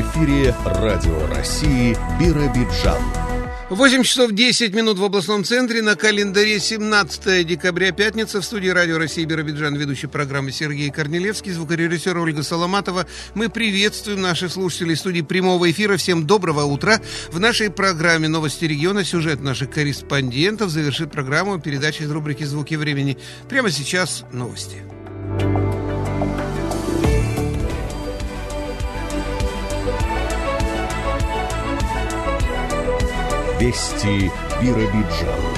Эфире Радио России Биробиджан. 8 часов 10 минут в областном центре. На календаре 17 декабря, пятница. В студии Радио России Биробиджан, ведущий программы Сергей Корнелевский, звукорежиссер Ольга Соломатова. Мы приветствуем наших слушателей студии прямого эфира. Всем доброго утра. В нашей программе «Новости региона» сюжет наших корреспондентов завершит программу передачи из рубрики «Звуки времени». Прямо сейчас новости. Вести Биробиджан.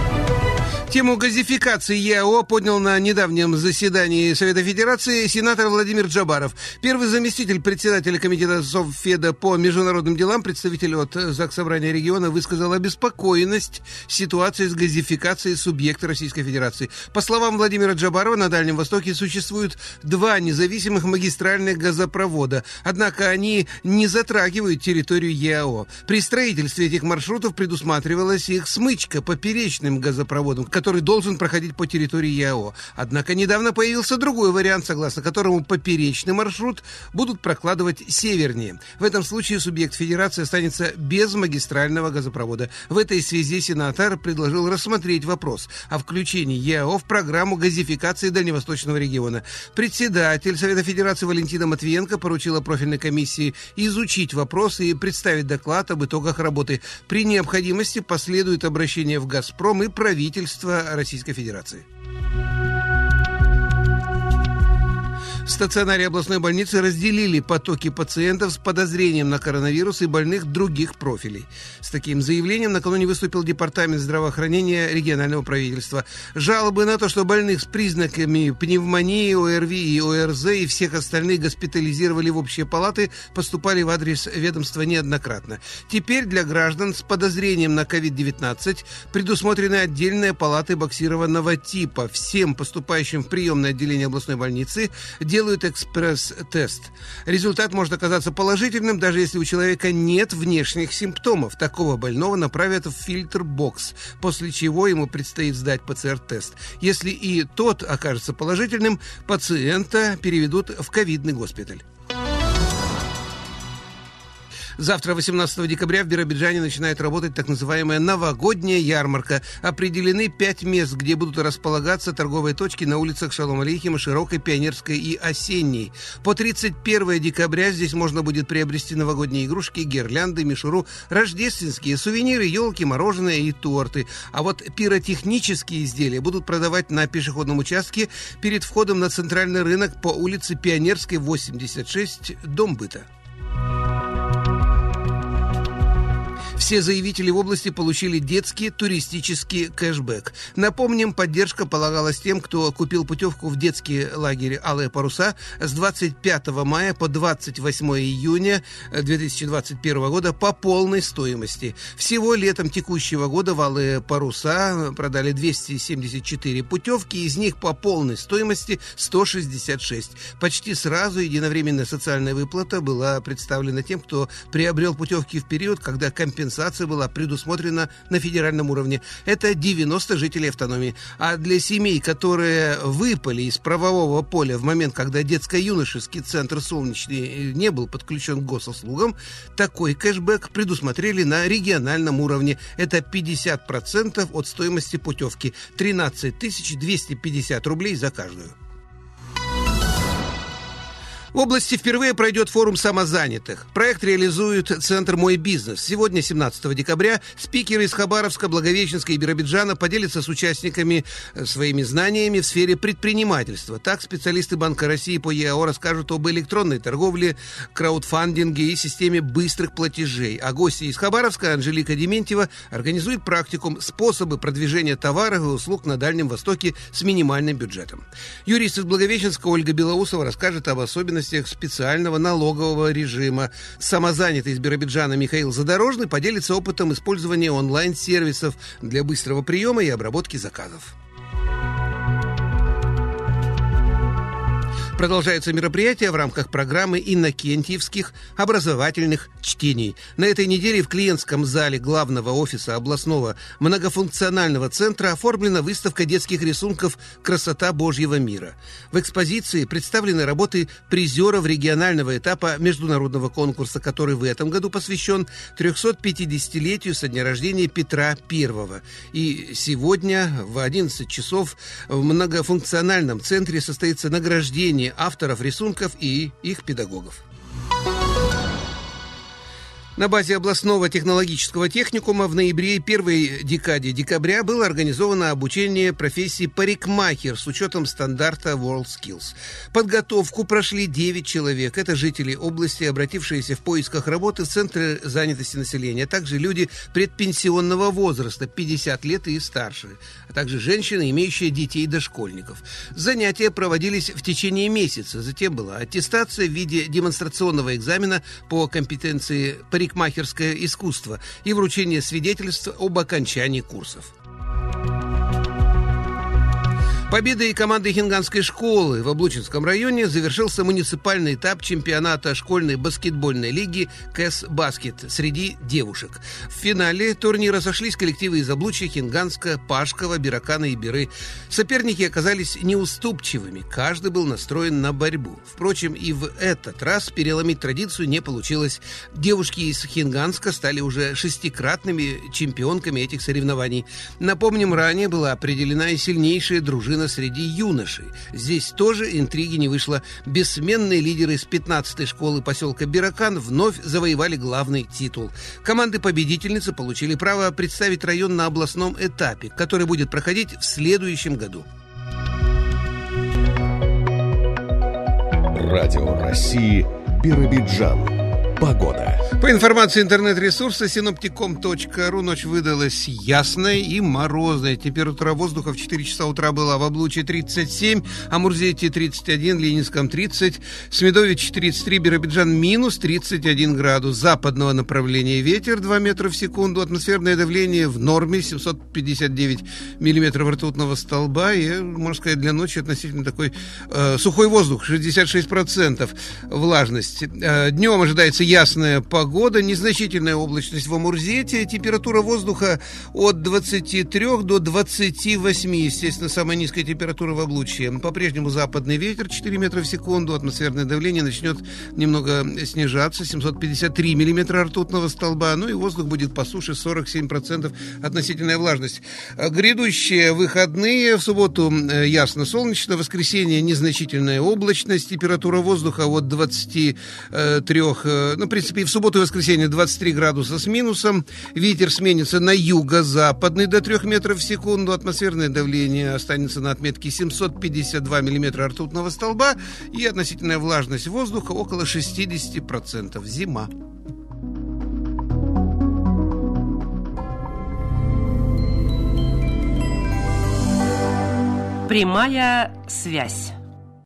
Тему газификации ЕАО поднял на недавнем заседании Совета Федерации сенатор Владимир Джабаров. Первый заместитель председателя Комитета Совфеда по международным делам, представитель от ЗАГС Собрания региона, высказал обеспокоенность ситуации с газификацией субъекта Российской Федерации. По словам Владимира Джабарова, на Дальнем Востоке существует два независимых магистральных газопровода, однако они не затрагивают территорию ЕАО. При строительстве этих маршрутов предусматривалась их смычка поперечным газопроводом, который должен проходить по территории ЯО. Однако недавно появился другой вариант, согласно которому поперечный маршрут будут прокладывать севернее. В этом случае субъект федерации останется без магистрального газопровода. В этой связи сенатор предложил рассмотреть вопрос о включении ЯО в программу газификации Дальневосточного региона. Председатель Совета Федерации Валентина Матвиенко поручила профильной комиссии изучить вопрос и представить доклад об итогах работы. При необходимости последует обращение в «Газпром» и правительство Российской Федерации. В стационаре областной больницы разделили потоки пациентов с подозрением на коронавирус и больных других профилей. С таким заявлением накануне выступил Департамент здравоохранения регионального правительства. Жалобы на то, что больных с признаками пневмонии, ОРВИ и ОРЗ и всех остальных госпитализировали в общие палаты, поступали в адрес ведомства неоднократно. Теперь для граждан с подозрением на COVID-19 предусмотрены отдельные палаты боксированного типа. Всем поступающим в приемное отделение областной больницы делают экспресс-тест. Результат может оказаться положительным, даже если у человека нет внешних симптомов. Такого больного направят в фильтр-бокс, после чего ему предстоит сдать ПЦР-тест. Если и тот окажется положительным, пациента переведут в ковидный госпиталь. Завтра, 18 декабря, в Биробиджане начинает работать так называемая новогодняя ярмарка. Определены пять мест, где будут располагаться торговые точки на улицах Шалом Алейхима, Широкой, Пионерской и Осенней. По 31 декабря здесь можно будет приобрести новогодние игрушки, гирлянды, мишуру, рождественские сувениры, елки, мороженое и торты. А вот пиротехнические изделия будут продавать на пешеходном участке перед входом на центральный рынок по улице Пионерской, 86, Дом быта. Все заявители в области получили детский туристический кэшбэк. Напомним, поддержка полагалась тем, кто купил путевку в детский лагерь «Алые паруса» с 25 мая по 28 июня 2021 года по полной стоимости. Всего летом текущего года в «Алые паруса» продали 274 путевки, из них по полной стоимости 166. Почти сразу единовременная социальная выплата была представлена тем, кто приобрел путевки в период, когда компенсация компенсация была предусмотрена на федеральном уровне. Это 90 жителей автономии. А для семей, которые выпали из правового поля в момент, когда детско-юношеский центр «Солнечный» не был подключен к госуслугам, такой кэшбэк предусмотрели на региональном уровне. Это 50% от стоимости путевки. 13 250 рублей за каждую. В области впервые пройдет форум самозанятых. Проект реализует Центр «Мой бизнес». Сегодня, 17 декабря, спикеры из Хабаровска, Благовещенска и Биробиджана поделятся с участниками э, своими знаниями в сфере предпринимательства. Так, специалисты Банка России по ЕАО расскажут об электронной торговле, краудфандинге и системе быстрых платежей. А гости из Хабаровска, Анжелика Дементьева, организует практикум «Способы продвижения товаров и услуг на Дальнем Востоке с минимальным бюджетом». Юрист из Благовещенска Ольга Белоусова расскажет об особенностях особенностях специального налогового режима. Самозанятый из Биробиджана Михаил Задорожный поделится опытом использования онлайн-сервисов для быстрого приема и обработки заказов. Продолжается мероприятие в рамках программы Иннокентьевских образовательных чтений. На этой неделе в клиентском зале главного офиса областного многофункционального центра оформлена выставка детских рисунков «Красота Божьего мира». В экспозиции представлены работы призеров регионального этапа международного конкурса, который в этом году посвящен 350-летию со дня рождения Петра I. И сегодня в 11 часов в многофункциональном центре состоится награждение авторов рисунков и их педагогов. На базе областного технологического техникума в ноябре и первой декаде декабря было организовано обучение профессии парикмахер с учетом стандарта WorldSkills. Подготовку прошли 9 человек. Это жители области, обратившиеся в поисках работы в Центры занятости населения, а также люди предпенсионного возраста, 50 лет и старше, а также женщины, имеющие детей дошкольников. Занятия проводились в течение месяца. Затем была аттестация в виде демонстрационного экзамена по компетенции парикмахера парикмахерское искусство и вручение свидетельств об окончании курсов. Победой команды Хинганской школы в Облучинском районе завершился муниципальный этап чемпионата школьной баскетбольной лиги КЭС Баскет среди девушек. В финале турнира сошлись коллективы из Облучья, Хинганска, Пашкова, Биракана и Биры. Соперники оказались неуступчивыми, каждый был настроен на борьбу. Впрочем, и в этот раз переломить традицию не получилось. Девушки из Хинганска стали уже шестикратными чемпионками этих соревнований. Напомним, ранее была определена и сильнейшая дружина особенно среди юношей. Здесь тоже интриги не вышло. Бессменные лидеры из 15-й школы поселка Биракан вновь завоевали главный титул. Команды-победительницы получили право представить район на областном этапе, который будет проходить в следующем году. Радио России Биробиджан. Погода. По информации интернет-ресурса синоптиком.ру ночь выдалась ясная и морозная. Температура воздуха в 4 часа утра была в Облуче 37, Амурзете 31, Ленинском 30, Смедович 33, Биробиджан минус 31 градус. Западного направления ветер 2 метра в секунду, атмосферное давление в норме 759 миллиметров ртутного столба и, можно сказать, для ночи относительно такой э, сухой воздух, 66% влажность. Э, днем ожидается ясная погода, незначительная облачность в Амурзете, температура воздуха от 23 до 28, естественно, самая низкая температура в облучье. По-прежнему западный ветер 4 метра в секунду, атмосферное давление начнет немного снижаться, 753 миллиметра ртутного столба, ну и воздух будет по суше 47% относительная влажность. Грядущие выходные, в субботу э, ясно солнечно, воскресенье незначительная облачность, температура воздуха от 23, ну, в принципе, и в субботу и воскресенье 23 градуса с минусом. Ветер сменится на юго-западный до 3 метров в секунду. Атмосферное давление останется на отметке 752 миллиметра ртутного столба. И относительная влажность воздуха около 60%. Зима. Прямая связь.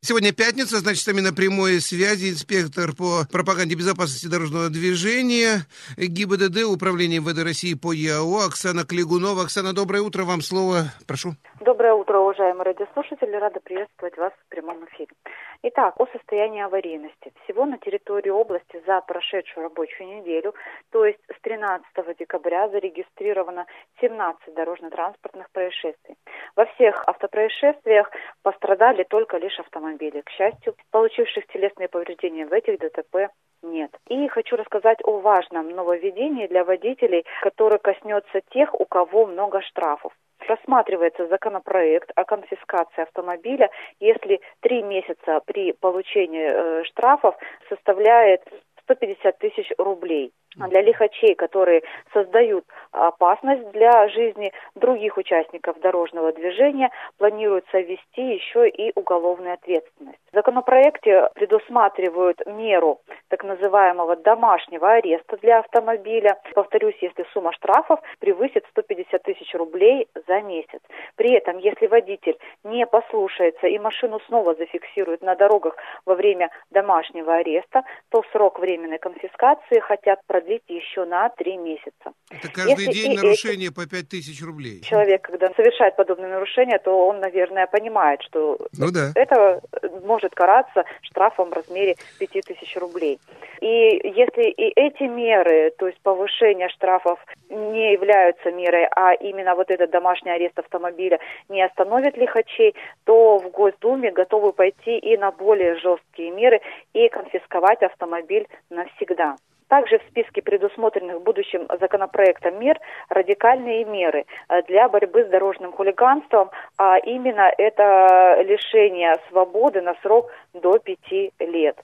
Сегодня пятница, значит, с нами на прямой связи инспектор по пропаганде безопасности дорожного движения ГИБДД, Управление МВД России по ЯО Оксана Клигунова. Оксана, доброе утро, вам слово, прошу. Доброе утро, уважаемые радиослушатели. Рада приветствовать вас в прямом эфире. Итак, о состоянии аварийности. Всего на территории области за прошедшую рабочую неделю, то есть с 13 декабря, зарегистрировано 17 дорожно-транспортных происшествий. Во всех автопроисшествиях пострадали только лишь автомобили. К счастью, получивших телесные повреждения в этих ДТП нет. И хочу рассказать о важном нововведении для водителей, которое коснется тех, у кого много штрафов рассматривается законопроект о конфискации автомобиля, если три месяца при получении э, штрафов составляет 150 тысяч рублей. А для лихачей, которые создают опасность для жизни других участников дорожного движения, планируется ввести еще и уголовную ответственность. В законопроекте предусматривают меру так называемого домашнего ареста для автомобиля. Повторюсь, если сумма штрафов превысит 150 тысяч рублей за месяц. При этом, если водитель не послушается и машину снова зафиксирует на дорогах во время домашнего ареста, то срок временной конфискации хотят продлить продлить еще на три месяца. Это каждый Если день нарушение эти... по пять тысяч рублей. Человек, когда совершает подобные нарушения, то он, наверное, понимает, что ну, да. это может караться штрафом в размере 5000 рублей. И если и эти меры, то есть повышение штрафов не являются мерой, а именно вот этот домашний арест автомобиля не остановит лихачей, то в Госдуме готовы пойти и на более жесткие меры и конфисковать автомобиль навсегда. Также в списке предусмотренных будущим законопроектом мер радикальные меры э, для борьбы с дорожным хулиганством, а именно это лишение свободы на срок до пяти лет.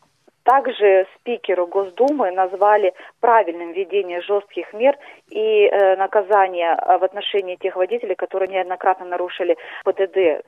Также спикеру Госдумы назвали правильным введение жестких мер и э, наказания э, в отношении тех водителей, которые неоднократно нарушили ПДД.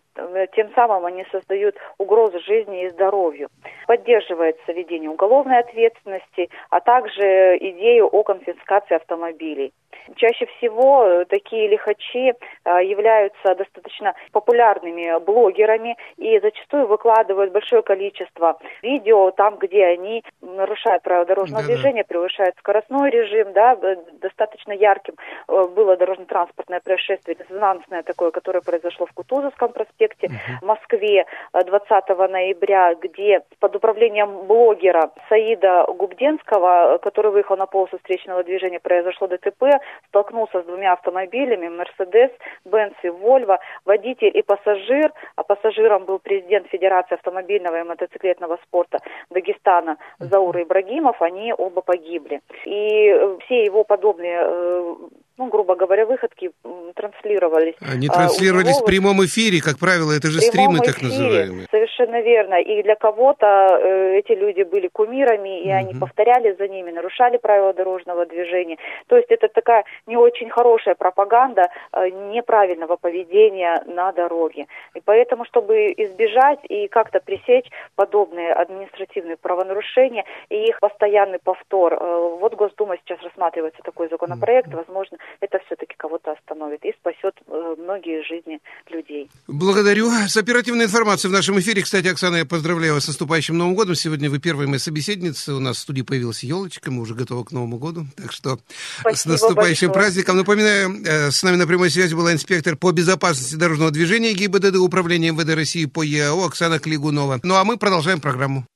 Тем самым они создают угрозу жизни и здоровью. Поддерживается введение уголовной ответственности, а также идею о конфискации автомобилей. Чаще всего э, такие лихачи э, являются достаточно популярными блогерами и зачастую выкладывают большое количество видео там, где они нарушают правила дорожного да, движения, превышают скоростной режим, да, достаточно ярким. Э, было дорожно-транспортное происшествие, резонансное такое, которое произошло в Кутузовском проспекте uh-huh. в Москве 20 ноября, где под управлением блогера Саида Губденского, который выехал на полосу встречного движения, произошло ДТП, столкнулся с двумя автомобилями, Мерседес, Бенц и Вольво, водитель и пассажир, а пассажиром был президент Федерации автомобильного и мотоциклетного спорта Дагестана Заур Ибрагимов, они оба погибли. И э, все его подобные э, ну, грубо говоря, выходки транслировались. Они транслировались а, в прямом эфире, как правило, это же стримы так эфире, называемые. Совершенно верно. И для кого-то э, эти люди были кумирами, и угу. они повторяли за ними, нарушали правила дорожного движения. То есть это такая не очень хорошая пропаганда э, неправильного поведения на дороге. И поэтому, чтобы избежать и как-то пресечь подобные административные правонарушения и их постоянный повтор, э, вот Госдума сейчас рассматривается такой законопроект, возможно, это все-таки кого-то остановит и спасет э, многие жизни людей. Благодарю. С оперативной информацией в нашем эфире, кстати, Оксана, я поздравляю вас с наступающим Новым годом. Сегодня вы первая моя собеседница. У нас в студии появилась елочка, мы уже готовы к Новому году. Так что Спасибо с наступающим большое. праздником. Напоминаю, э, с нами на прямой связи была инспектор по безопасности дорожного движения ГИБДД Управления МВД России по ЕАО Оксана Клигунова. Ну а мы продолжаем программу.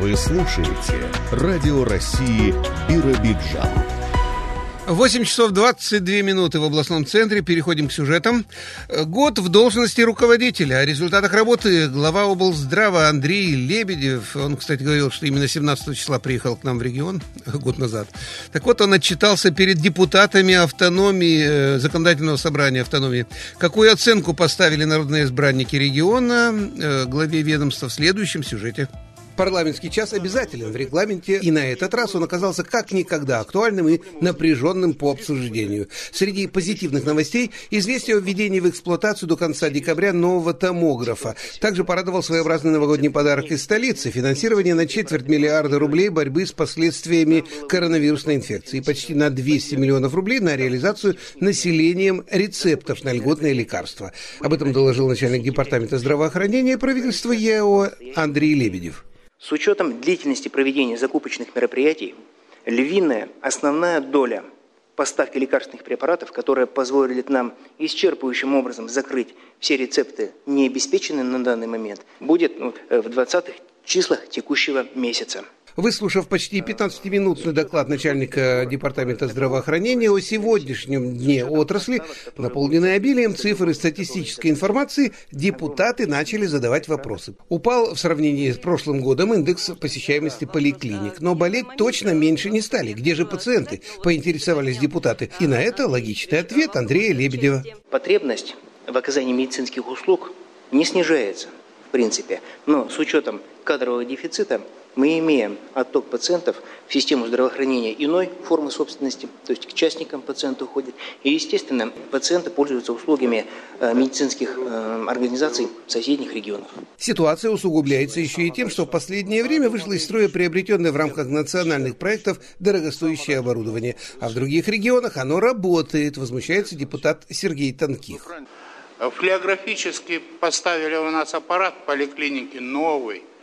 Вы слушаете Радио России Биробиджан. 8 часов 22 минуты в областном центре. Переходим к сюжетам. Год в должности руководителя. О результатах работы глава облздрава Андрей Лебедев. Он, кстати, говорил, что именно 17 числа приехал к нам в регион год назад. Так вот, он отчитался перед депутатами автономии, э, законодательного собрания автономии. Какую оценку поставили народные избранники региона э, главе ведомства в следующем сюжете. Парламентский час обязателен в регламенте, и на этот раз он оказался как никогда актуальным и напряженным по обсуждению. Среди позитивных новостей известие о введении в эксплуатацию до конца декабря нового томографа. Также порадовал своеобразный новогодний подарок из столицы – финансирование на четверть миллиарда рублей борьбы с последствиями коронавирусной инфекции и почти на 200 миллионов рублей на реализацию населением рецептов на льготные лекарства. Об этом доложил начальник департамента здравоохранения правительства ЕО Андрей Лебедев. С учетом длительности проведения закупочных мероприятий, львиная основная доля поставки лекарственных препаратов, которые позволили нам исчерпывающим образом закрыть все рецепты, не обеспеченные на данный момент, будет ну, в 20-х числах текущего месяца. Выслушав почти 15-минутный доклад начальника Департамента здравоохранения о сегодняшнем дне отрасли, наполненный обилием цифр и статистической информации, депутаты начали задавать вопросы. Упал в сравнении с прошлым годом индекс посещаемости поликлиник, но болеть точно меньше не стали. Где же пациенты? Поинтересовались депутаты. И на это логичный ответ Андрея Лебедева. Потребность в оказании медицинских услуг не снижается, в принципе, но с учетом кадрового дефицита мы имеем отток пациентов в систему здравоохранения иной формы собственности, то есть к частникам пациенты уходят. И, естественно, пациенты пользуются услугами э, медицинских э, организаций соседних регионов. Ситуация усугубляется еще и тем, что в последнее время вышло из строя приобретенное в рамках национальных проектов дорогостоящее оборудование, а в других регионах оно работает, возмущается депутат Сергей Танких. Флеографически поставили у нас аппарат в поликлинике новый –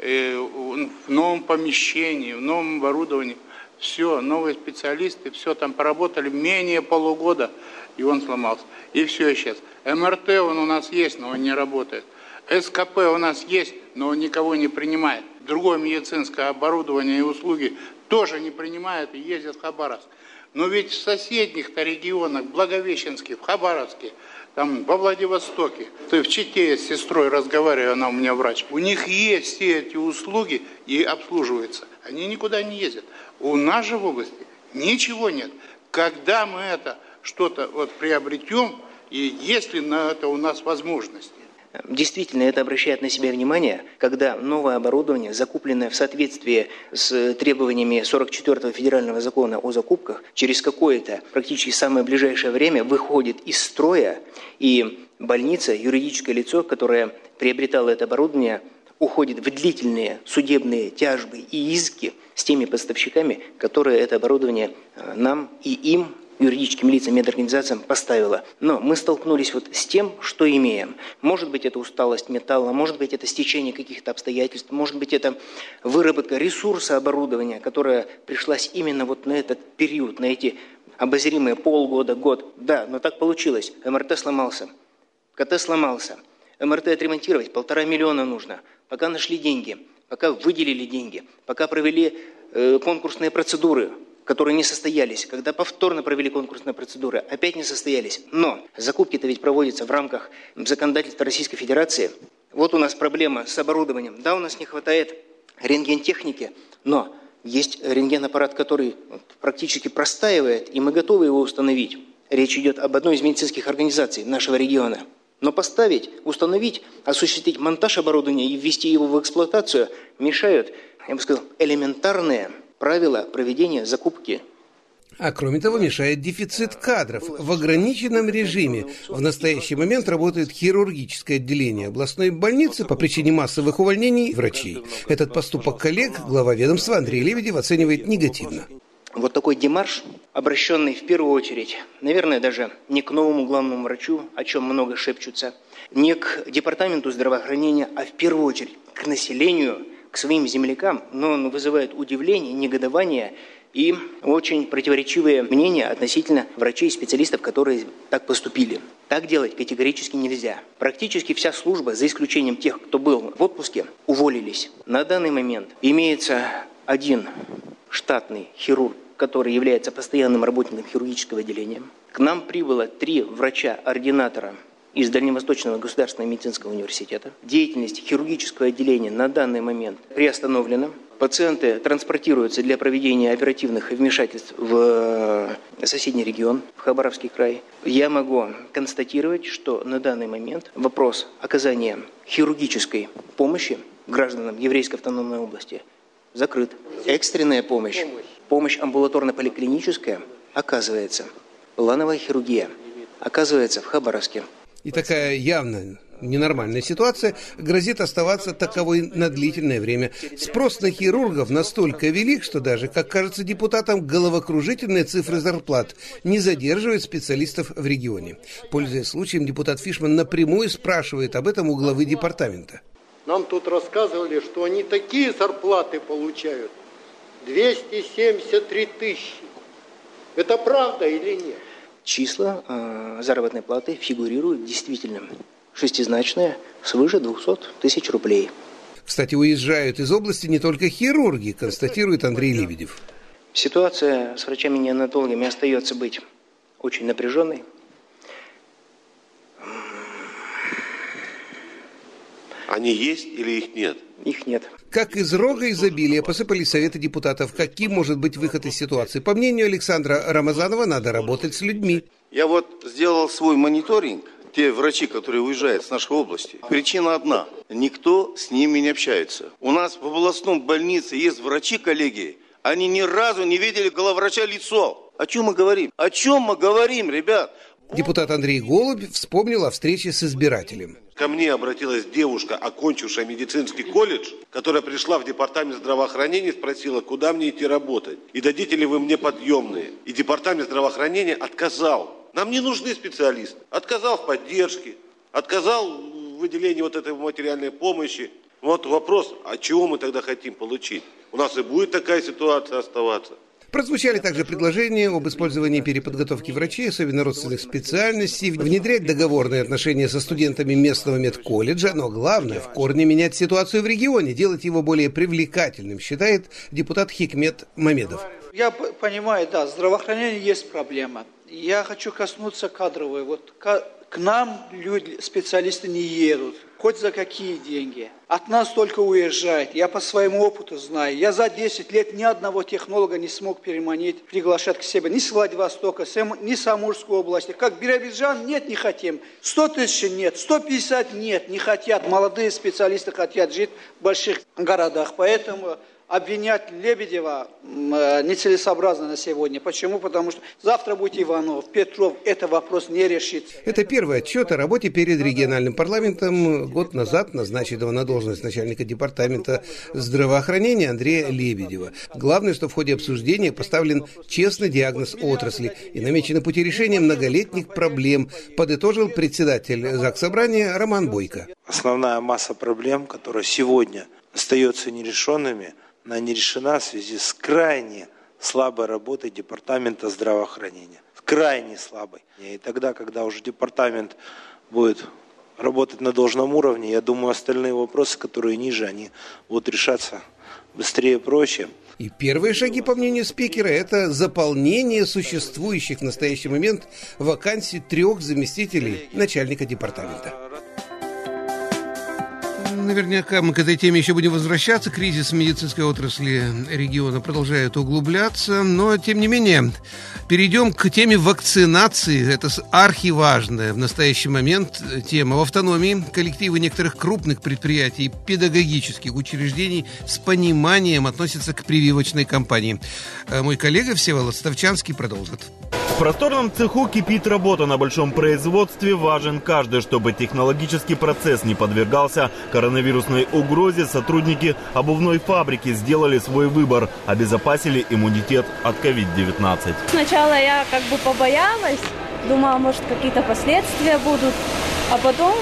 в новом помещении, в новом оборудовании. Все, новые специалисты, все там поработали менее полугода. и он сломался. И все сейчас. МРТ он у нас есть, но он не работает. СКП у нас есть, но он никого не принимает. Другое медицинское оборудование и услуги тоже не принимают и ездят в Хабаровск. Но ведь в соседних-то регионах, Благовещенске, в Хабаровске, там во Владивостоке, ты в Чите с сестрой разговариваю, она у меня врач, у них есть все эти услуги и обслуживаются. Они никуда не ездят. У нас же в области ничего нет. Когда мы это что-то вот приобретем, и есть ли на это у нас возможности? Действительно, это обращает на себя внимание, когда новое оборудование, закупленное в соответствии с требованиями 44-го федерального закона о закупках, через какое-то практически самое ближайшее время выходит из строя, и больница, юридическое лицо, которое приобретало это оборудование, уходит в длительные судебные тяжбы и иски с теми поставщиками, которые это оборудование э, нам и им юридическим лицам, медорганизациям поставила. Но мы столкнулись вот с тем, что имеем. Может быть, это усталость металла, может быть, это стечение каких-то обстоятельств, может быть, это выработка ресурса оборудования, которая пришлась именно вот на этот период, на эти обозримые полгода, год. Да, но так получилось. МРТ сломался, КТ сломался. МРТ отремонтировать полтора миллиона нужно. Пока нашли деньги, пока выделили деньги, пока провели э, конкурсные процедуры, которые не состоялись, когда повторно провели конкурсные процедуры, опять не состоялись. Но закупки-то ведь проводятся в рамках законодательства Российской Федерации. Вот у нас проблема с оборудованием. Да, у нас не хватает рентгентехники, но есть рентгенаппарат, который практически простаивает, и мы готовы его установить. Речь идет об одной из медицинских организаций нашего региона. Но поставить, установить, осуществить монтаж оборудования и ввести его в эксплуатацию мешают, я бы сказал, элементарные правила проведения закупки. А кроме того, мешает дефицит кадров. В ограниченном режиме в настоящий момент работает хирургическое отделение областной больницы по причине массовых увольнений врачей. Этот поступок коллег глава ведомства Андрей Лебедев оценивает негативно. Вот такой демарш, обращенный в первую очередь, наверное, даже не к новому главному врачу, о чем много шепчутся, не к департаменту здравоохранения, а в первую очередь к населению – к своим землякам, но он вызывает удивление, негодование и очень противоречивые мнения относительно врачей и специалистов, которые так поступили. Так делать категорически нельзя. Практически вся служба, за исключением тех, кто был в отпуске, уволились. На данный момент имеется один штатный хирург, который является постоянным работником хирургического отделения. К нам прибыло три врача-ординатора – из Дальневосточного государственного медицинского университета. Деятельность хирургического отделения на данный момент приостановлена. Пациенты транспортируются для проведения оперативных вмешательств в э, соседний регион, в Хабаровский край. Я могу констатировать, что на данный момент вопрос оказания хирургической помощи гражданам Еврейской автономной области закрыт. Экстренная помощь, помощь амбулаторно-поликлиническая оказывается. Плановая хирургия оказывается в Хабаровске. И такая явно ненормальная ситуация грозит оставаться таковой на длительное время. Спрос на хирургов настолько велик, что даже, как кажется депутатам, головокружительные цифры зарплат не задерживают специалистов в регионе. Пользуясь случаем, депутат Фишман напрямую спрашивает об этом у главы департамента. Нам тут рассказывали, что они такие зарплаты получают. 273 тысячи. Это правда или нет? Числа э, заработной платы фигурируют действительно шестизначные, свыше 200 тысяч рублей. Кстати, уезжают из области не только хирурги, констатирует Андрей Лебедев. Ситуация с врачами-неонатологами остается быть очень напряженной. Они есть или их нет? Их нет. Как из рога изобилия посыпались советы депутатов. Каким может быть выход из ситуации? По мнению Александра Рамазанова, надо работать с людьми. Я вот сделал свой мониторинг, те врачи, которые уезжают с нашей области. Причина одна. Никто с ними не общается. У нас в областном больнице есть врачи, коллеги, они ни разу не видели главврача лицо. О чем мы говорим? О чем мы говорим, ребят? Депутат Андрей Голубь вспомнил о встрече с избирателем. Ко мне обратилась девушка, окончившая медицинский колледж, которая пришла в департамент здравоохранения и спросила, куда мне идти работать, и дадите ли вы мне подъемные. И департамент здравоохранения отказал. Нам не нужны специалисты. Отказал в поддержке, отказал в выделении вот этой материальной помощи. Вот вопрос, а чего мы тогда хотим получить? У нас и будет такая ситуация оставаться. Прозвучали также предложения об использовании переподготовки врачей, особенно родственных специальностей, внедрять договорные отношения со студентами местного медколледжа, но главное, в корне менять ситуацию в регионе, делать его более привлекательным, считает депутат Хикмет Мамедов. Я понимаю, да, здравоохранение есть проблема. Я хочу коснуться кадровой. Вот к нам люди, специалисты не едут, хоть за какие деньги. От нас только уезжает. Я по своему опыту знаю. Я за 10 лет ни одного технолога не смог переманить, приглашать к себе. Ни с Владивостока, ни с Амурской области. Как Биробиджан, нет, не хотим. 100 тысяч нет, 150 нет, не хотят. Молодые специалисты хотят жить в больших городах. Поэтому обвинять Лебедева э, нецелесообразно на сегодня. Почему? Потому что завтра будет Иванов, Петров. Это вопрос не решит. Это первый отчет о работе перед региональным парламентом год назад назначенного на должность начальника департамента здравоохранения Андрея Лебедева. Главное, что в ходе обсуждения поставлен честный диагноз отрасли и намечены пути решения многолетних проблем, подытожил председатель ЗАГС Собрания Роман Бойко. Основная масса проблем, которая сегодня остается нерешенными – она не решена в связи с крайне слабой работой Департамента здравоохранения. Крайне слабой. И тогда, когда уже департамент будет работать на должном уровне, я думаю, остальные вопросы, которые ниже, они будут решаться быстрее и проще. И первые шаги, по мнению спикера, это заполнение существующих в настоящий момент вакансий трех заместителей начальника департамента. Наверняка мы к этой теме еще будем возвращаться. Кризис медицинской отрасли региона продолжает углубляться. Но, тем не менее, перейдем к теме вакцинации. Это архиважная в настоящий момент тема. В автономии коллективы некоторых крупных предприятий и педагогических учреждений с пониманием относятся к прививочной кампании. Э, мой коллега Всеволод Ставчанский продолжит. В просторном цеху кипит работа на большом производстве. Важен каждый, чтобы технологический процесс не подвергался коронавирусной угрозе. Сотрудники обувной фабрики сделали свой выбор, обезопасили иммунитет от COVID-19. Сначала я как бы побоялась, думала, может какие-то последствия будут, а потом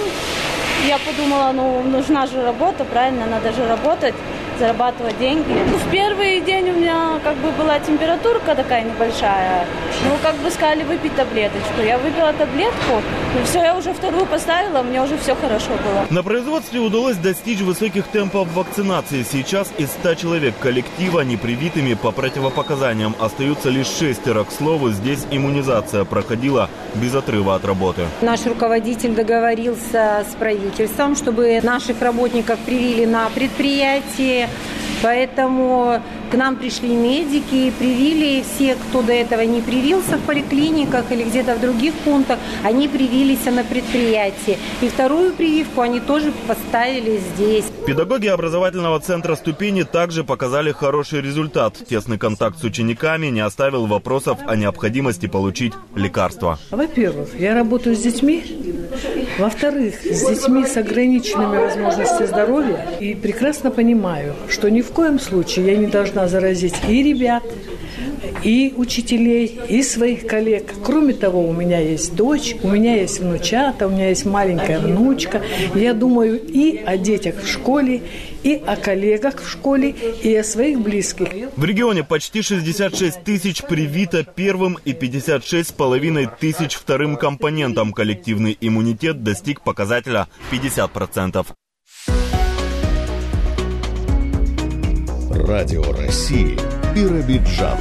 я подумала, ну нужна же работа, правильно, надо же работать зарабатывать деньги. Ну, в первый день у меня как бы была температурка такая небольшая. Ну, как бы сказали выпить таблеточку. Я выпила таблетку, и все, я уже вторую поставила, мне уже все хорошо было. На производстве удалось достичь высоких темпов вакцинации. Сейчас из 100 человек коллектива непривитыми по противопоказаниям остаются лишь шестеро. К слову, здесь иммунизация проходила без отрыва от работы. Наш руководитель договорился с правительством, чтобы наших работников привили на предприятие Поэтому к нам пришли медики, привили все, кто до этого не привился в поликлиниках или где-то в других пунктах, они привились на предприятии. И вторую прививку они тоже поставили здесь. Педагоги образовательного центра «Ступени» также показали хороший результат. Тесный контакт с учениками не оставил вопросов о необходимости получить лекарства. Во-первых, я работаю с детьми. Во-вторых, с детьми с ограниченными возможностями здоровья. И прекрасно понимаю, что ни в коем случае я не должна заразить и ребят, и учителей, и своих коллег. Кроме того, у меня есть дочь, у меня есть внучата, у меня есть маленькая внучка. Я думаю и о детях в школе, и о коллегах в школе, и о своих близких. В регионе почти 66 тысяч привито первым и 56 с половиной тысяч вторым компонентом. Коллективный иммунитет достиг показателя 50%. Радио России Биробиджан.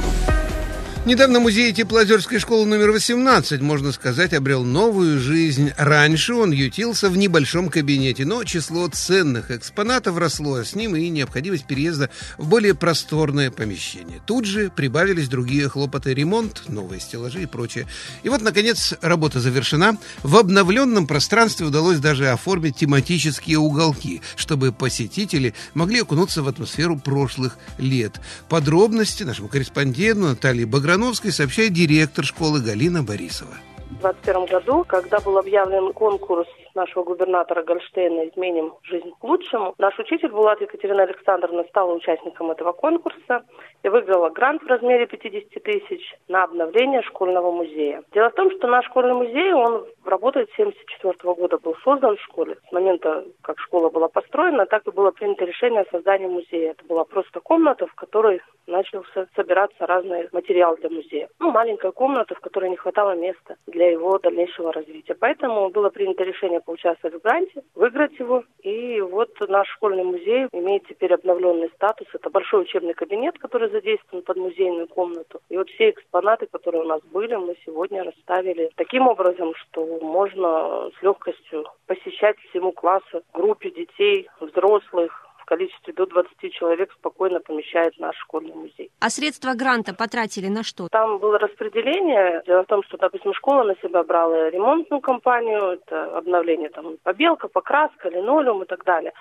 Недавно музей Теплоозерской школы номер 18, можно сказать, обрел новую жизнь. Раньше он ютился в небольшом кабинете, но число ценных экспонатов росло, а с ним и необходимость переезда в более просторное помещение. Тут же прибавились другие хлопоты, ремонт, новые стеллажи и прочее. И вот, наконец, работа завершена. В обновленном пространстве удалось даже оформить тематические уголки, чтобы посетители могли окунуться в атмосферу прошлых лет. Подробности нашему корреспонденту Наталье Баграновой Ивановской сообщает директор школы Галина Борисова. В 2021 году, когда был объявлен конкурс нашего губернатора Гольштейна «Изменим жизнь к лучшему». Наш учитель Булат Екатерина Александровна стала участником этого конкурса и выиграла грант в размере 50 тысяч на обновление школьного музея. Дело в том, что наш школьный музей, он работает с 1974 года, был создан в школе. С момента, как школа была построена, так и было принято решение о создании музея. Это была просто комната, в которой начал собираться разный материал для музея. Ну, маленькая комната, в которой не хватало места для его дальнейшего развития. Поэтому было принято решение поучаствовать в гранте, выиграть его. И вот наш школьный музей имеет теперь обновленный статус. Это большой учебный кабинет, который задействован под музейную комнату. И вот все экспонаты, которые у нас были, мы сегодня расставили таким образом, что можно с легкостью посещать всему классу, группе детей, взрослых, количестве до 20 человек спокойно помещает наш школьный музей. А средства гранта потратили на что? Там было распределение. Дело в том, что, допустим, школа на себя брала ремонтную компанию, это обновление там побелка, покраска, линолеум и так далее.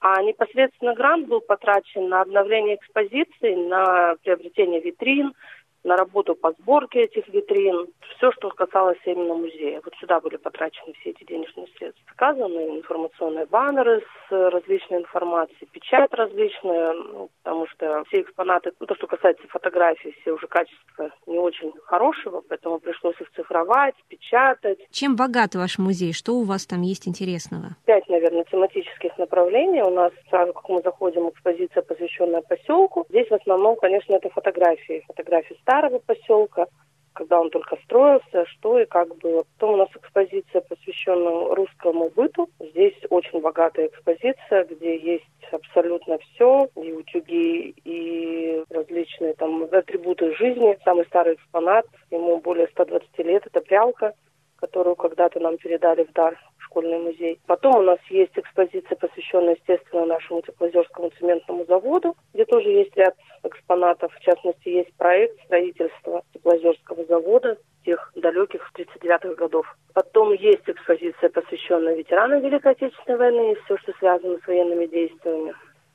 А непосредственно грант был потрачен на обновление экспозиции, на приобретение витрин, на работу по сборке этих витрин, все, что касалось именно музея. Вот сюда были потрачены все эти денежные средства. Заказаны информационные баннеры с различной информацией, печать различная, ну, потому что все экспонаты, ну, то, что касается фотографий, все уже качество не очень хорошего, поэтому пришлось их цифровать, печатать. Чем богат ваш музей? Что у вас там есть интересного? Пять, наверное, тематических направлений. У нас сразу, как мы заходим, экспозиция, посвященная поселку. Здесь в основном, конечно, это фотографии. Фотографии старого поселка, когда он только строился, что и как было. Потом у нас экспозиция, посвященная русскому быту. Здесь очень богатая экспозиция, где есть абсолютно все, и утюги, и различные там атрибуты жизни. Самый старый экспонат, ему более 120 лет, это прялка, которую когда-то нам передали в дар школьный музей. Потом у нас есть экспозиция, посвященная, естественно, нашему Теплоозерскому цементному заводу, где тоже есть ряд экспонатов. В частности, есть проект строительства Теплоозерского завода тех далеких 39-х годов. Потом есть экспозиция, посвященная ветеранам Великой Отечественной войны и все, что связано с военными действиями.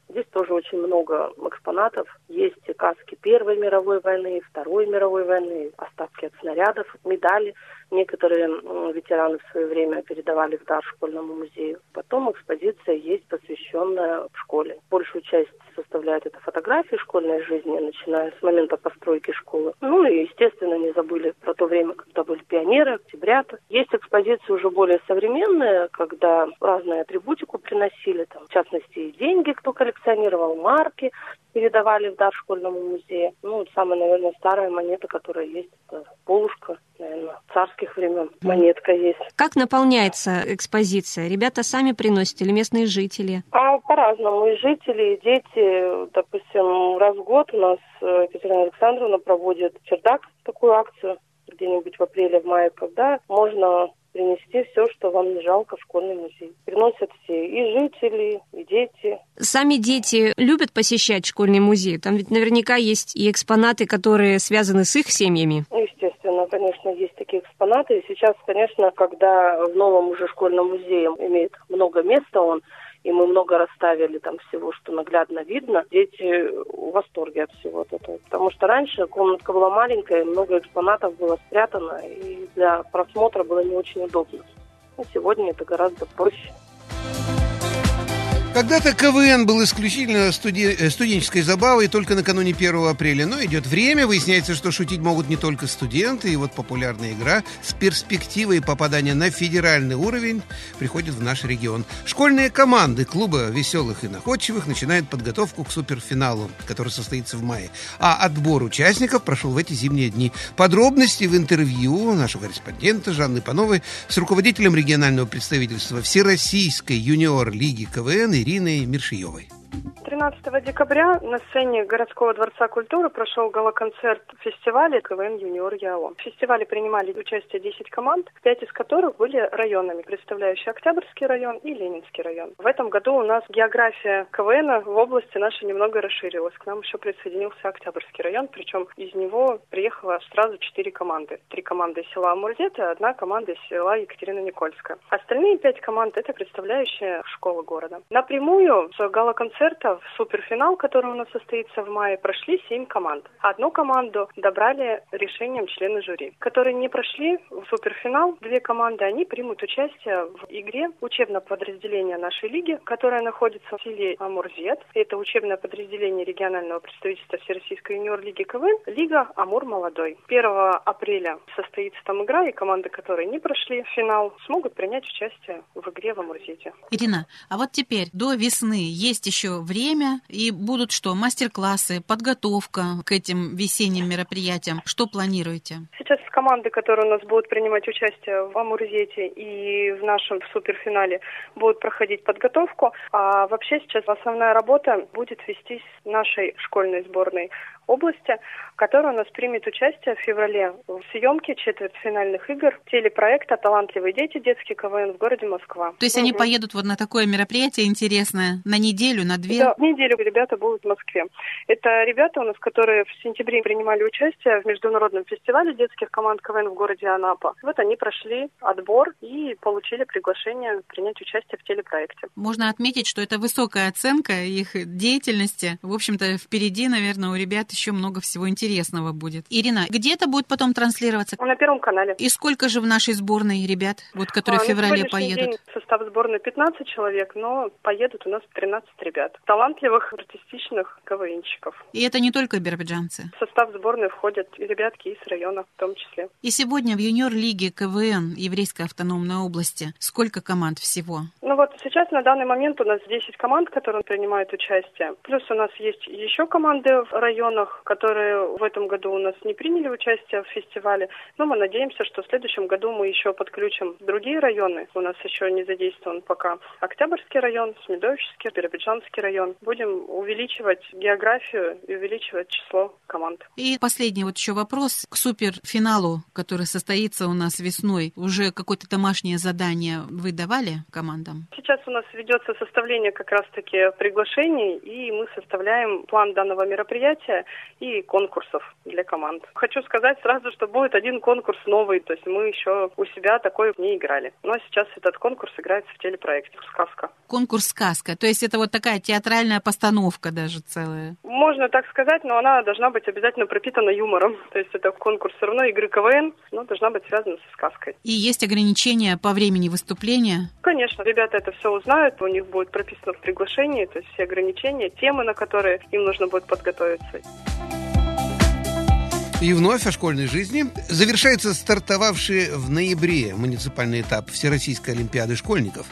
Здесь тоже очень много экспонатов. Есть каски Первой мировой войны, Второй мировой войны, остатки от снарядов, медали – Некоторые ветераны в свое время передавали в дар школьному музею. Потом экспозиция есть, посвященная в школе. Большую часть составляет это фотографии школьной жизни, начиная с момента постройки школы. Ну и, естественно, не забыли про то время, когда были пионеры, октябрята. Есть экспозиции уже более современные, когда разные атрибутику приносили, там, в частности, деньги, кто коллекционировал, марки, передавали в дар школьному музею. Ну, самая, наверное, старая монета, которая есть, это полушка, наверное, царских времен. Монетка есть. Как наполняется экспозиция? Ребята сами приносят или местные жители? А по-разному. И жители, и дети. Допустим, раз в год у нас э, Екатерина Александровна проводит чердак, такую акцию где-нибудь в апреле, в мае, когда можно принести все, что вам не жалко в школьный музей. Приносят все, и жители, и дети. Сами дети любят посещать школьный музей? Там ведь наверняка есть и экспонаты, которые связаны с их семьями. Естественно, конечно, есть такие экспонаты. И сейчас, конечно, когда в новом уже школьном музее имеет много места, он и мы много расставили там всего, что наглядно видно. Дети в восторге от всего этого. Потому что раньше комнатка была маленькая, много экспонатов было спрятано, и для просмотра было не очень удобно. А сегодня это гораздо проще. Когда-то КВН был исключительно студи... Э, студенческой забавой только накануне 1 апреля. Но идет время, выясняется, что шутить могут не только студенты. И вот популярная игра с перспективой попадания на федеральный уровень приходит в наш регион. Школьные команды клуба веселых и находчивых начинают подготовку к суперфиналу, который состоится в мае. А отбор участников прошел в эти зимние дни. Подробности в интервью нашего корреспондента Жанны Пановой с руководителем регионального представительства Всероссийской юниор-лиги КВН и Ириной Мершиевой. 13 декабря на сцене городского дворца культуры прошел галоконцерт фестиваля КВН «Юниор ЯО». В фестивале принимали участие 10 команд, 5 из которых были районами, представляющие Октябрьский район и Ленинский район. В этом году у нас география КВН в области нашей немного расширилась. К нам еще присоединился Октябрьский район, причем из него приехало сразу 4 команды. Три команды из села Амурзет и одна команда из села Екатерина Никольская. Остальные 5 команд – это представляющие школы города. Напрямую с галоконцерта в суперфинал, который у нас состоится в мае, прошли семь команд. Одну команду добрали решением члены жюри, которые не прошли в суперфинал. Две команды, они примут участие в игре учебного подразделения нашей лиги, которая находится в селе Амурзет. Это учебное подразделение регионального представительства Всероссийской юниор-лиги КВН, Лига Амур Молодой. 1 апреля состоится там игра, и команды, которые не прошли финал, смогут принять участие в игре в Амурзете. Ирина, а вот теперь до весны есть еще время, и будут что, мастер-классы, подготовка к этим весенним мероприятиям? Что планируете? Сейчас команды, которые у нас будут принимать участие в Амурзете и в нашем суперфинале, будут проходить подготовку. А вообще сейчас основная работа будет вестись нашей школьной сборной области, которая у нас примет участие в феврале в съемке четвертьфинальных игр телепроекта «Талантливые дети. Детский КВН» в городе Москва. То есть угу. они поедут вот на такое мероприятие интересное на неделю, на две? Да, неделю ребята будут в Москве. Это ребята у нас, которые в сентябре принимали участие в международном фестивале детских команд КВН в городе Анапа. Вот они прошли отбор и получили приглашение принять участие в телепроекте. Можно отметить, что это высокая оценка их деятельности. В общем-то, впереди, наверное, у ребят еще много всего интересного будет. Ирина, где это будет потом транслироваться? На Первом канале. И сколько же в нашей сборной ребят, вот, которые а, в феврале поедут? День состав сборной 15 человек, но поедут у нас 13 ребят. Талантливых, артистичных КВНщиков. И это не только биробиджанцы? В состав сборной входят и ребятки из района в том числе. И сегодня в юниор-лиге КВН Еврейской автономной области сколько команд всего? Ну вот сейчас на данный момент у нас 10 команд, которые принимают участие. Плюс у нас есть еще команды в районах, районах, которые в этом году у нас не приняли участие в фестивале. Но мы надеемся, что в следующем году мы еще подключим другие районы. У нас еще не задействован пока Октябрьский район, Смедовический, Биробиджанский район. Будем увеличивать географию и увеличивать число команд. И последний вот еще вопрос к суперфиналу, который состоится у нас весной. Уже какое-то домашнее задание вы давали командам? Сейчас у нас ведется составление как раз-таки приглашений, и мы составляем план данного мероприятия и конкурсов для команд. Хочу сказать сразу, что будет один конкурс новый, то есть мы еще у себя такой не играли. Но сейчас этот конкурс играется в телепроекте «Сказка». Конкурс «Сказка», то есть это вот такая театральная постановка даже целая? Можно так сказать, но она должна быть обязательно пропитана юмором. То есть это конкурс все равно игры КВН, но должна быть связана со сказкой. И есть ограничения по времени выступления? Конечно, ребята это все узнают, у них будет прописано в приглашении, то есть все ограничения, темы, на которые им нужно будет подготовиться. И вновь о школьной жизни. Завершается стартовавший в ноябре муниципальный этап Всероссийской Олимпиады школьников.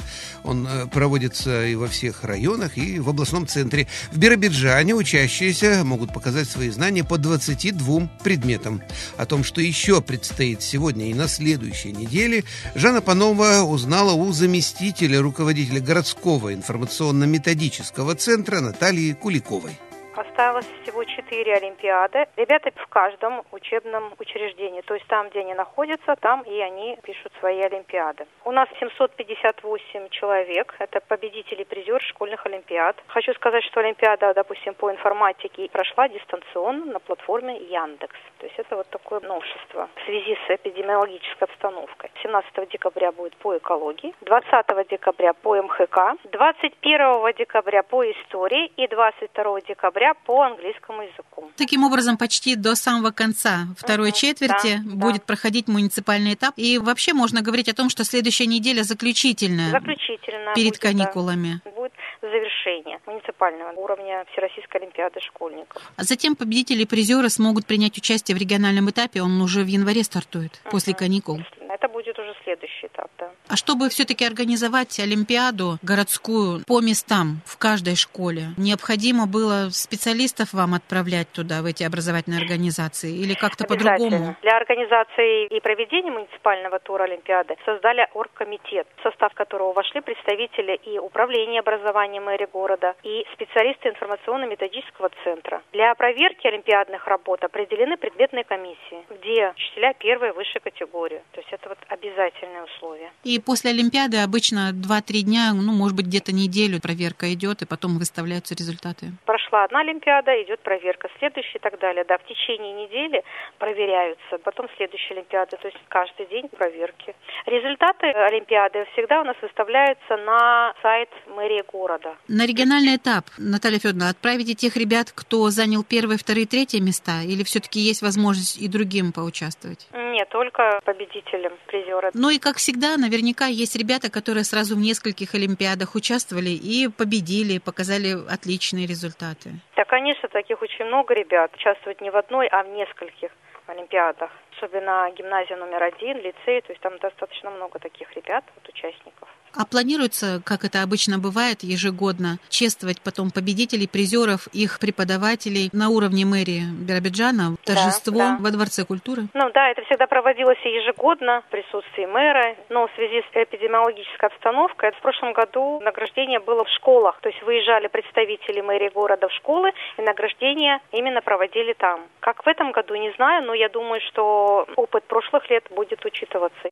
Он э, проводится и во всех районах, и в областном центре. В Биробиджане учащиеся могут показать свои знания по 22 предметам. О том, что еще предстоит сегодня и на следующей неделе, Жанна Панова узнала у заместителя руководителя городского информационно-методического центра Натальи Куликовой. Осталось всего четыре Олимпиады. Ребята в каждом учебном учреждении, то есть там, где они находятся, там и они пишут свои Олимпиады. У нас 758 человек, это победители призер школьных Олимпиад. Хочу сказать, что Олимпиада, допустим, по информатике прошла дистанционно на платформе Яндекс. То есть это вот такое новшество в связи с эпидемиологической обстановкой. 17 декабря будет по экологии, 20 декабря по МХК, 21 декабря по истории и 22 декабря по английскому языку. Таким образом, почти до самого конца второй угу, четверти да, будет да. проходить муниципальный этап. И вообще можно говорить о том, что следующая неделя заключительная. Заключительная. Перед будет, каникулами. Да, будет завершение муниципального уровня Всероссийской Олимпиады школьников. А затем победители и призеры смогут принять участие в региональном этапе. Он уже в январе стартует, угу. после каникул. Это будет уже следующий этап. А чтобы все-таки организовать Олимпиаду городскую по местам в каждой школе, необходимо было специалистов вам отправлять туда, в эти образовательные организации, или как-то по-другому? Для организации и проведения муниципального тура Олимпиады создали оргкомитет, в состав которого вошли представители и управления образованием мэрии города, и специалисты информационно-методического центра. Для проверки олимпиадных работ определены предметные комиссии, где учителя первой высшей категории. То есть это вот обязательное условие. И после Олимпиады обычно 2-3 дня, ну, может быть, где-то неделю проверка идет, и потом выставляются результаты. Прошла одна Олимпиада, идет проверка, следующая и так далее. Да, в течение недели проверяются, потом следующая Олимпиада, то есть каждый день проверки. Результаты Олимпиады всегда у нас выставляются на сайт мэрии города. На региональный этап, Наталья Федоровна, отправите тех ребят, кто занял первые, вторые, третьи места, или все-таки есть возможность и другим поучаствовать? Нет, только победителям, призеры. Ну и, как всегда, наверняка есть ребята, которые сразу в нескольких Олимпиадах участвовали и победили, показали отличные результаты. Да, конечно, таких очень много ребят. Участвуют не в одной, а в нескольких Олимпиадах. Особенно гимназия номер один, лицей, то есть там достаточно много таких ребят, вот, участников. А планируется, как это обычно бывает, ежегодно чествовать потом победителей, призеров, их преподавателей на уровне мэрии Биробиджана, торжество да, да. во Дворце культуры? Ну да, это всегда проводилось ежегодно в присутствии мэра, но в связи с эпидемиологической обстановкой в прошлом году награждение было в школах, то есть выезжали представители мэрии города в школы и награждение именно проводили там. Как в этом году, не знаю, но я думаю, что опыт прошлых лет будет учитываться.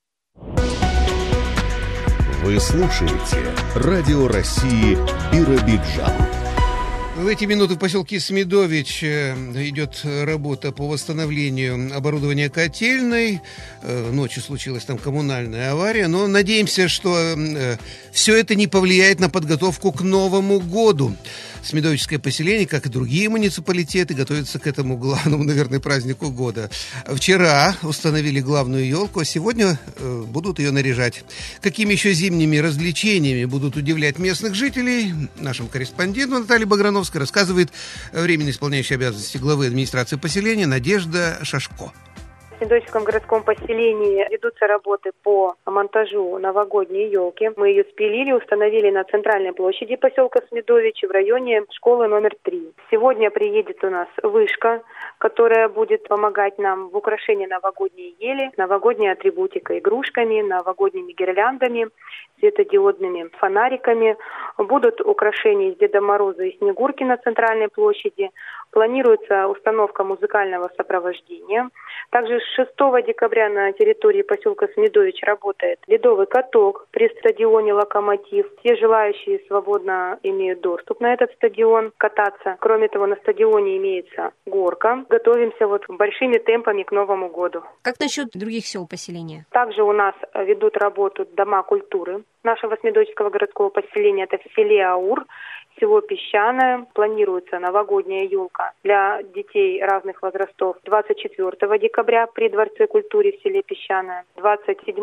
Вы слушаете Радио России Биробиджан. В эти минуты в поселке Смедович э, идет работа по восстановлению оборудования котельной. Э, ночью случилась там коммунальная авария, но надеемся, что э, все это не повлияет на подготовку к Новому году. Смедовическое поселение, как и другие муниципалитеты, готовятся к этому главному, наверное, празднику года. Вчера установили главную елку, а сегодня э, будут ее наряжать. Какими еще зимними развлечениями будут удивлять местных жителей, нашему корреспонденту Наталье Баграновской рассказывает временно исполняющий обязанности главы администрации поселения Надежда Шашко. Смедовическом городском поселении ведутся работы по монтажу новогодней елки. Мы ее спилили, установили на центральной площади поселка Смедовичи в районе школы номер три. Сегодня приедет у нас вышка, которая будет помогать нам в украшении новогодней ели, новогодней атрибутикой, игрушками, новогодними гирляндами, светодиодными фонариками. Будут украшения из Деда Мороза и Снегурки на центральной площади. Планируется установка музыкального сопровождения. Также с 6 декабря на территории поселка Смедович работает ледовый каток при стадионе «Локомотив». Все желающие свободно имеют доступ на этот стадион кататься. Кроме того, на стадионе имеется горка. Готовимся вот большими темпами к Новому году. Как насчет других сел поселения? Также у нас ведут работу дома культуры нашего Смедовического городского поселения. Это в селе Аур село Песчаное. Планируется новогодняя елка для детей разных возрастов 24 декабря при Дворце культуры в селе Песчаное. 27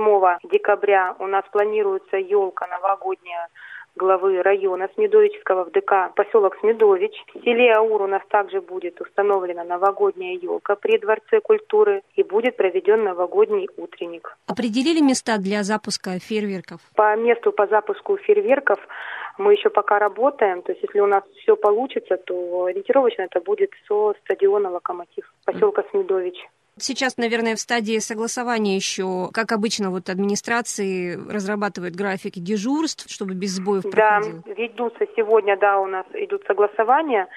декабря у нас планируется елка новогодняя главы района Смедовического в ДК поселок Смедович. В селе Аур у нас также будет установлена новогодняя елка при Дворце культуры и будет проведен новогодний утренник. Определили места для запуска фейерверков? По месту по запуску фейерверков мы еще пока работаем. То есть если у нас все получится, то ориентировочно это будет со стадиона «Локомотив» поселка Смедович. Сейчас, наверное, в стадии согласования еще, как обычно, вот администрации разрабатывают графики дежурств, чтобы без сбоев проходил. Да, ведутся сегодня, да, у нас идут согласования.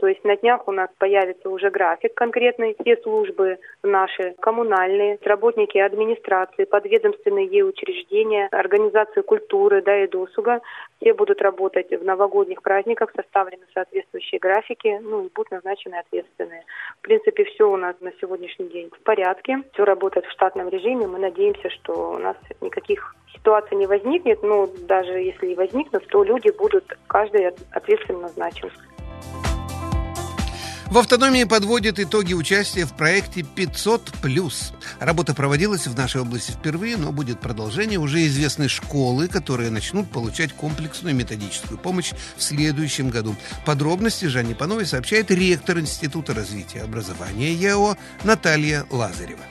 То есть на днях у нас появится уже график конкретный. Все службы наши, коммунальные, работники администрации, подведомственные ей учреждения, организации культуры да, и досуга, все будут работать в новогодних праздниках, составлены соответствующие графики, ну и будут назначены ответственные. В принципе, все у нас на сегодняшний день в порядке, все работает в штатном режиме. Мы надеемся, что у нас никаких ситуаций не возникнет, но даже если и возникнут, то люди будут каждый ответственно назначен. В автономии подводят итоги участия в проекте 500+. Работа проводилась в нашей области впервые, но будет продолжение уже известной школы, которые начнут получать комплексную методическую помощь в следующем году. Подробности Жанне Пановой сообщает ректор Института развития образования ЕО Наталья Лазарева.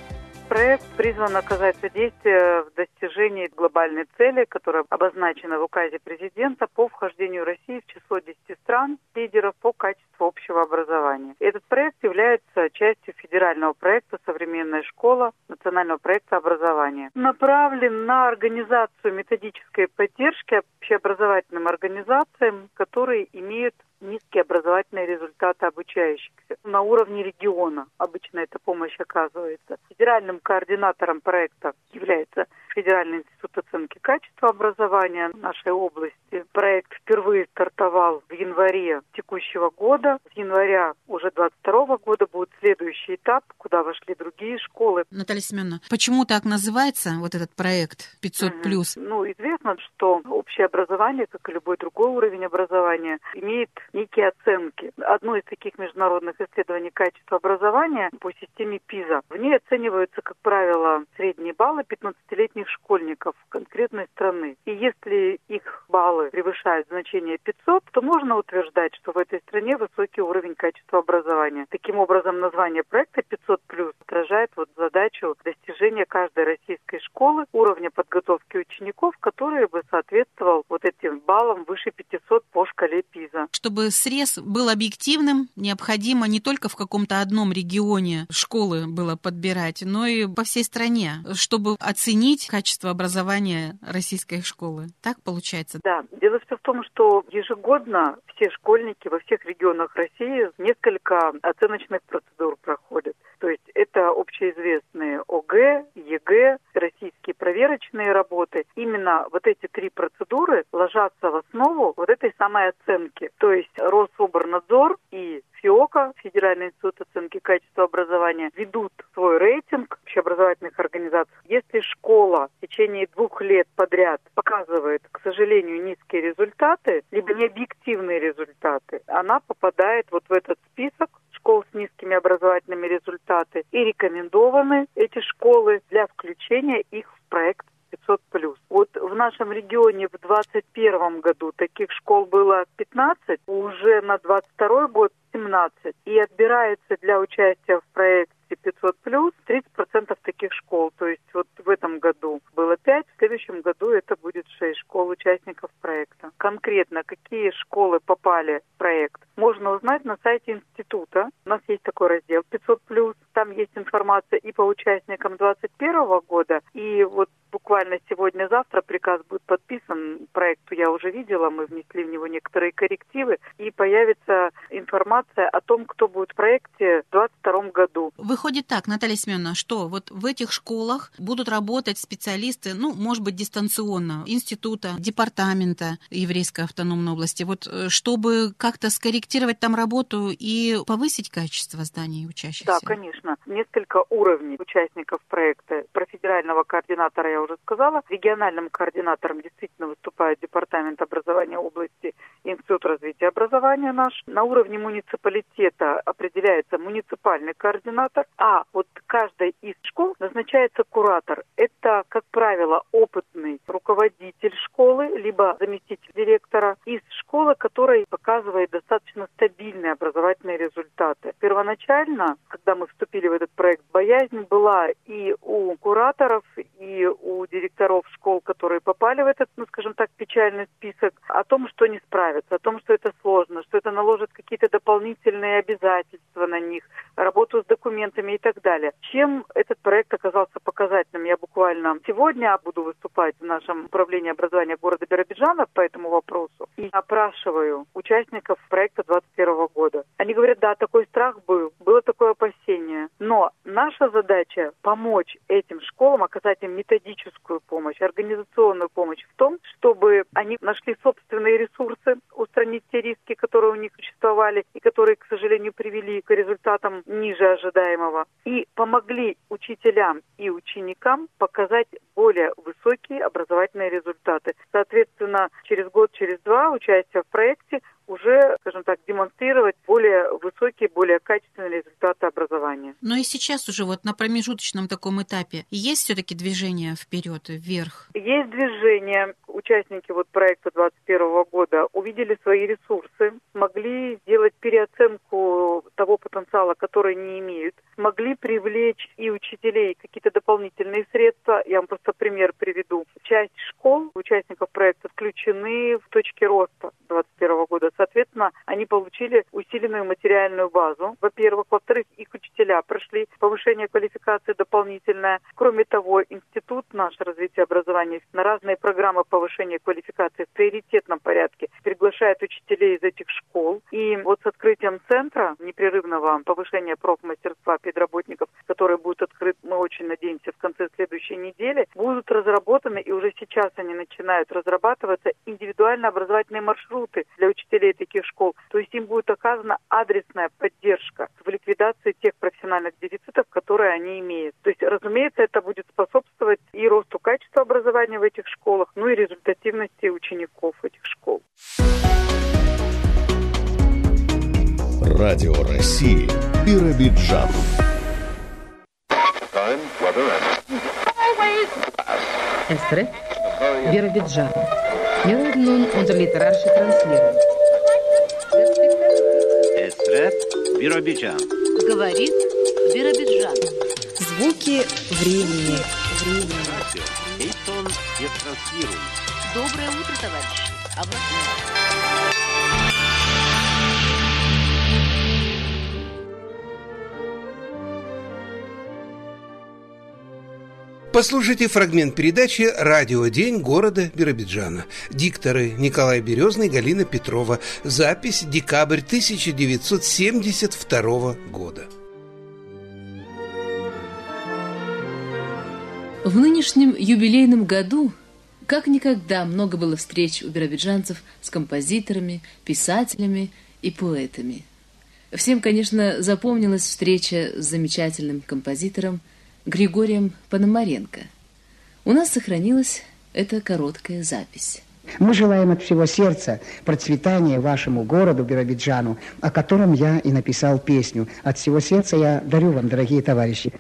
Проект призван оказать содействие в достижении глобальной цели, которая обозначена в указе президента по вхождению России в число 10 стран лидеров по качеству общего образования. Этот проект является частью федерального проекта «Современная школа» национального проекта образования. Направлен на организацию методической поддержки общеобразовательным организациям, которые имеют низкие образовательные результаты обучающихся. На уровне региона обычно эта помощь оказывается. Федеральным координатором проекта является Федеральный институт оценки качества образования нашей области. Проект впервые стартовал в январе текущего года. С января уже 22 года будет следующий этап, куда вошли другие школы. Наталья Семеновна, почему так называется вот этот проект 500 плюс? Ну, известно, что общее образование, как и любой другой уровень образования, имеет некие оценки. Одно из таких международных исследований качества образования по системе ПИЗа. В ней оцениваются, как правило, средние баллы 15-летних школьников конкретной страны. И если их баллы превышают значение 500, то можно утверждать, что в этой стране высокий уровень качества образования. Таким образом, название проекта 500 плюс отражает вот задачу достижения каждой российской школы уровня подготовки учеников, который бы соответствовал вот этим баллам выше 500 по шкале ПИЗа. Чтобы срез был объективным, необходимо не только в каком-то одном регионе школы было подбирать, но и по всей стране, чтобы оценить качество образования российской школы. Так получается? Да. Дело все в том, что ежегодно все школьники во всех регионах России несколько оценочных процедур проходят. То есть это общеизвестные ОГЭ, ЕГЭ, российские проверочные работы. Именно вот эти три процедуры ложатся в основу вот этой самой оценки. То есть Рособрнадзор и ФИОКО, Федеральный институт оценки качества образования, ведут свой рейтинг общеобразовательных организаций. Если школа в течение двух лет подряд показывает, к сожалению, низкие результаты, либо необъективные результаты, она попадает вот в этот список школ с низкими образовательными результатами и рекомендованы эти школы для включения их в проект 500 плюс. Вот в нашем регионе в 2021 году таких школ было 15, уже на 22 год 17. И отбирается для участия в проекте 500 плюс 30% таких школ. То есть вот в этом году было 5, в следующем году это будет 6 школ участников проекта. Конкретно какие школы попали в проект, можно узнать на сайте института. У нас есть такой раздел 500 плюс. Там есть информация и по участникам 2021 года, и вот буквально сегодня-завтра приказ будет подписан. Проекту я уже видела, мы внесли в него некоторые коррективы, и появится информация о том, кто будет в проекте в 2022 году. Выходит так, Наталья Семеновна, что вот в этих школах будут работать специалисты, ну, может быть, дистанционно, института, департамента еврейской автономной области, вот э, чтобы как-то скорректировать там работу и повысить качество зданий учащихся? Да, конечно. Несколько уровней участников проекта. Про федерального координатора я уже сказала. Региональным координатором действительно выступает Департамент образования области Институт развития образования наш. На уровне муниципалитета определяется муниципальный координатор, а вот каждой из школ назначается куратор. Это, как правило, опытный руководитель школы, либо заместитель директора из школы, которая показывает достаточно стабильные образовательные результаты. Первоначально, когда мы вступили в этот проект, боязнь была и у кураторов, и у директоров школ, которые попали в этот, ну, скажем так, печальный список, о том, что не справятся, о том, что это сложно, что это наложит какие-то дополнительные обязательства на них, работу с документами и так далее. Чем этот проект оказался показательным? Я буквально сегодня буду выступать в нашем управлении образования города Биробиджана по этому вопросу и опрашиваю участников проекта 2021 года. Они говорят, да, такой страх был, было такое опасение, но наша задача помочь этим школам, оказать им методическую помощь, организационную помощь в том, чтобы они нашли собственные ресурсы, устранить те риски, которые у них существовали и которые, к сожалению, привели к результатам ниже ожидаемого, и помогли учителям и ученикам показать более высокие образовательные результаты. Соответственно, через год, через два участия в проекте уже, скажем так, демонстрировать более высокие, более качественные результаты образования. Но и сейчас уже вот на промежуточном таком этапе есть все-таки движение вперед, вверх? Есть движение. Участники вот проекта 2021 года увидели свои ресурсы, смогли сделать переоценку того потенциала, который не имеют, смогли привлечь и учителей какие-то дополнительные средства. Я вам просто пример приведу. Часть школ участников проекта включены в точки роста 2021 года. Соответственно, они получили усиленную материальную базу. Во-первых. Во-вторых, их учителя прошли повышение квалификации дополнительное. Кроме того, институт наш развития образования на разные программы повышения квалификации в приоритетном порядке приглашает учителей из этих школ. И вот с открытием центра непрерывного повышения профмастерства педработников, который будет открыт, мы очень надеемся, в конце следующей недели, будут разработаны, и уже сейчас они начинают разрабатываться, индивидуально образовательные маршруты для учителей таких школ. То есть им будет оказана адресная поддержка в ликвидации тех профессиональных дефицитов, которые они имеют. То есть, разумеется, это будет способствовать и росту качества образования в этих школах, ну и результативности учеников этих школ. Радио России Биробиджан. Эстре, Биробиджан. Мелод нун унтерлитерарши транслирует. Эстре, Биробиджан. Говорит Биробиджан. Звуки времени. Времени. Доброе утро, товарищи. Обратно. Послушайте фрагмент передачи «Радио День города Биробиджана». Дикторы Николай Березный, Галина Петрова. Запись декабрь 1972 года. В нынешнем юбилейном году как никогда много было встреч у биробиджанцев с композиторами, писателями и поэтами. Всем, конечно, запомнилась встреча с замечательным композитором – Григорием Пономаренко. У нас сохранилась эта короткая запись. Мы желаем от всего сердца процветания вашему городу Биробиджану, о котором я и написал песню. От всего сердца я дарю вам, дорогие товарищи.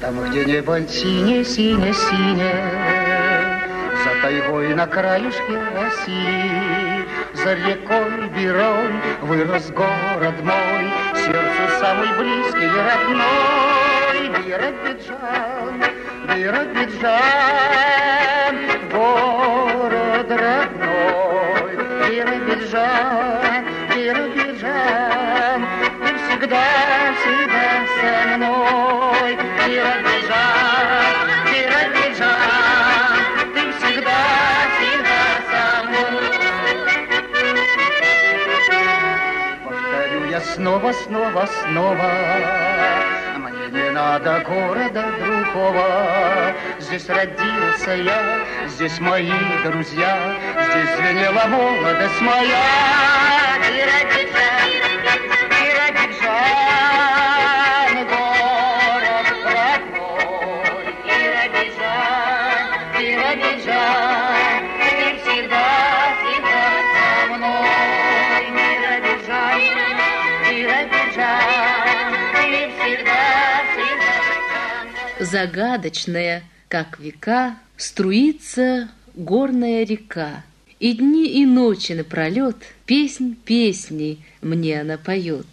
Там, где небо синее-синее-синее, За тайгой на краюшке оси, за рекой Берой вырос город мой, сердцу самый близкий и родной. Биробиджан, Биробиджан, снова, снова, снова. Мне не надо города другого. Здесь родился я, здесь мои друзья, здесь звенела молодость моя. Биробиджан, Биробиджан, Загадочная, как века, струится горная река. И дни, и ночи напролет Песнь песней мне она поет.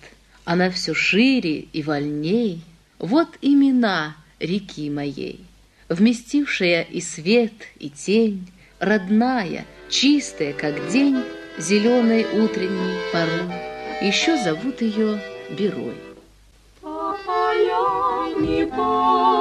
Она все шире и вольней. Вот имена реки моей, Вместившая и свет, и тень, Родная, чистая, как день, Зеленой утренней порой. Еще зовут ее Берой. не пахнет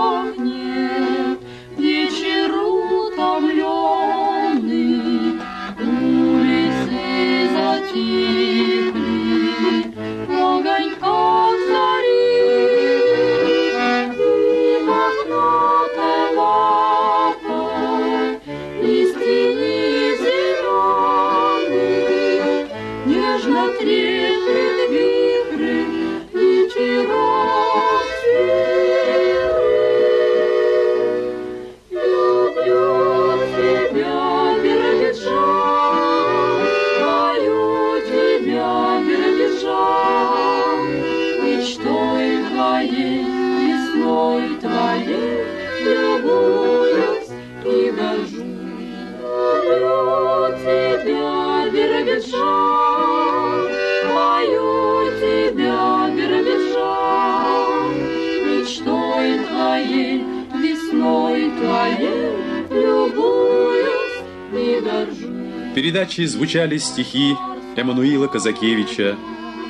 В передаче звучали стихи Эммануила Казакевича,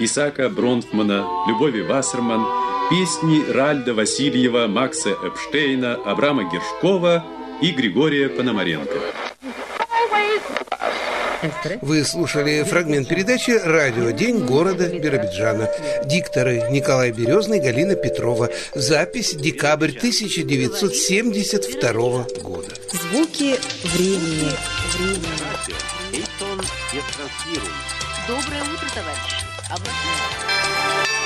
Исака Бронфмана, Любови Вассерман, песни Ральда Васильева, Макса Эпштейна, Абрама Гершкова и Григория Пономаренко. Вы слушали фрагмент передачи «Радио. День города Биробиджана». Дикторы Николай Березный, Галина Петрова. Запись декабрь 1972 года. Звуки времени. Времени. Доброе утро, товарищи. Обратно.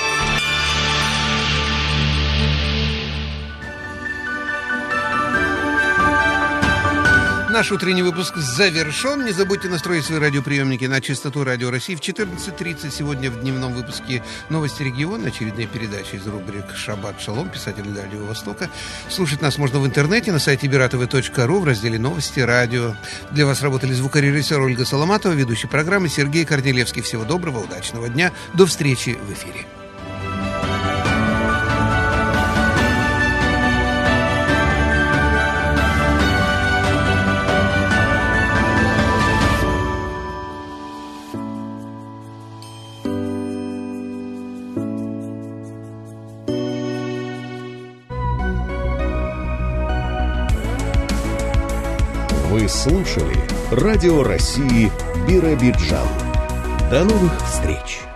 Наш утренний выпуск завершен. Не забудьте настроить свои радиоприемники на частоту Радио России в 14.30. Сегодня в дневном выпуске «Новости региона», очередная передача из рубрик «Шаббат Шалом», писатель Дальнего Востока. Слушать нас можно в интернете на сайте биратовы.ру в разделе «Новости радио». Для вас работали звукорежиссер Ольга Соломатова, ведущий программы Сергей Корнелевский. Всего доброго, удачного дня. До встречи в эфире. Слушали Радио России Биробиджан. До новых встреч!